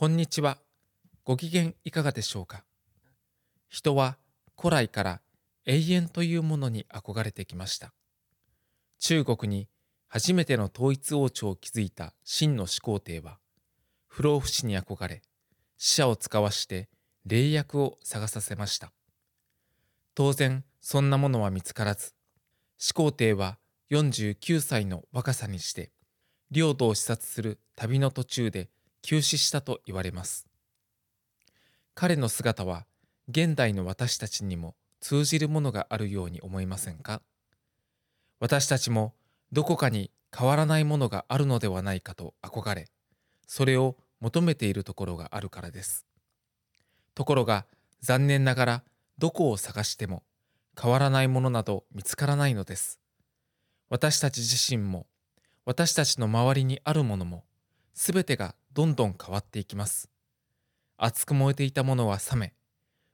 こんにちは。ご機嫌いかがでしょうか？人は古来から永遠というものに憧れてきました。中国に初めての統一王朝を築いた秦の始皇帝は、不老不死に憧れ、死者を使わして霊薬を探させました。当然、そんなものは見つからず、始皇帝は49歳の若さにして、領土を視察する旅の途中で急死したと言われます。彼の姿は現代の私たちにも通じるものがあるように思いませんか？私たちもどこかに変わらないものがあるのではないかと憧れ、それを求めているところがあるからです。ところが残念ながらどこを探しても変わらないものなど見つからないのです。私たち自身も私たちの周りにあるものもすべてがどんどん変わっていきます。熱く燃えていたものは冷め、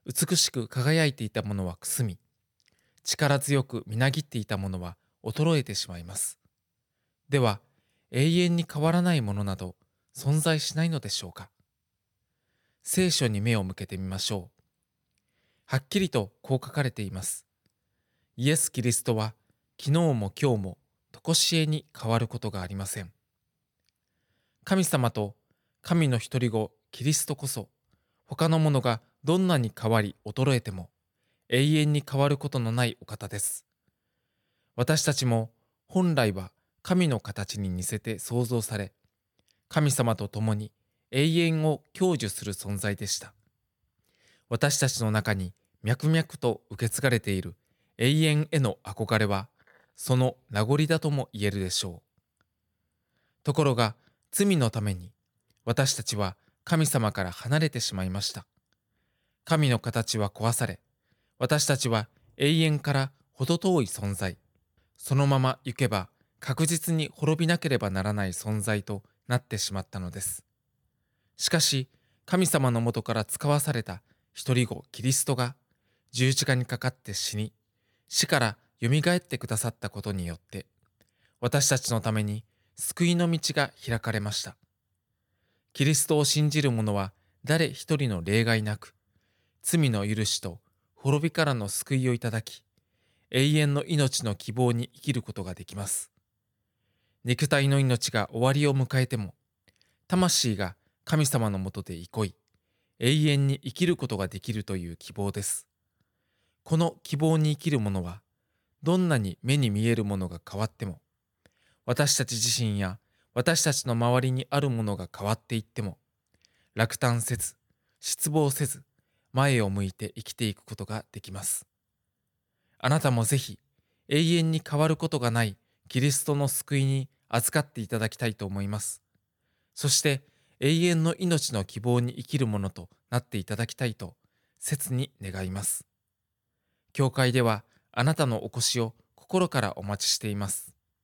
美しく輝いていたものはくすみ、力強くみなぎっていたものは衰えてしまいます。では、永遠に変わらないものなど存在しないのでしょうか聖書に目を向けてみましょう。はっきりとこう書かれています。イエス・キリストは昨日も今日も常しえに変わることがありません。神様と神の一人子キリストこそ他のものがどんなに変わり衰えても永遠に変わることのないお方です。私たちも本来は神の形に似せて創造され、神様と共に永遠を享受する存在でした。私たちの中に脈々と受け継がれている永遠への憧れは、その名残だとも言えるでしょう。ところが、罪のために私たちは神様から離れてしまいました。神の形は壊され、私たちは永遠から程遠い存在、そのまま行けば確実に滅びなければならない存在となってしまったのです。しかし、神様のもとから使わされた一人子キリストが十字架にかかって死に、死から蘇ってくださったことによって、私たちのために救いの道が開かれました。キリストを信じる者は誰一人の例外なく、罪の許しと滅びからの救いをいただき、永遠の命の希望に生きることができます。肉体の命が終わりを迎えても、魂が神様のもとで憩い、永遠に生きることができるという希望です。この希望に生きる者は、どんなに目に見えるものが変わっても、私たち自身や私たちの周りにあるものが変わっていっても、落胆せず、失望せず、前を向いて生きていくことができます。あなたもぜひ、永遠に変わることがないキリストの救いに預かっていただきたいと思います。そして、永遠の命の希望に生きるものとなっていただきたいと、切に願います。教会では、あなたのお越しを心からお待ちしています。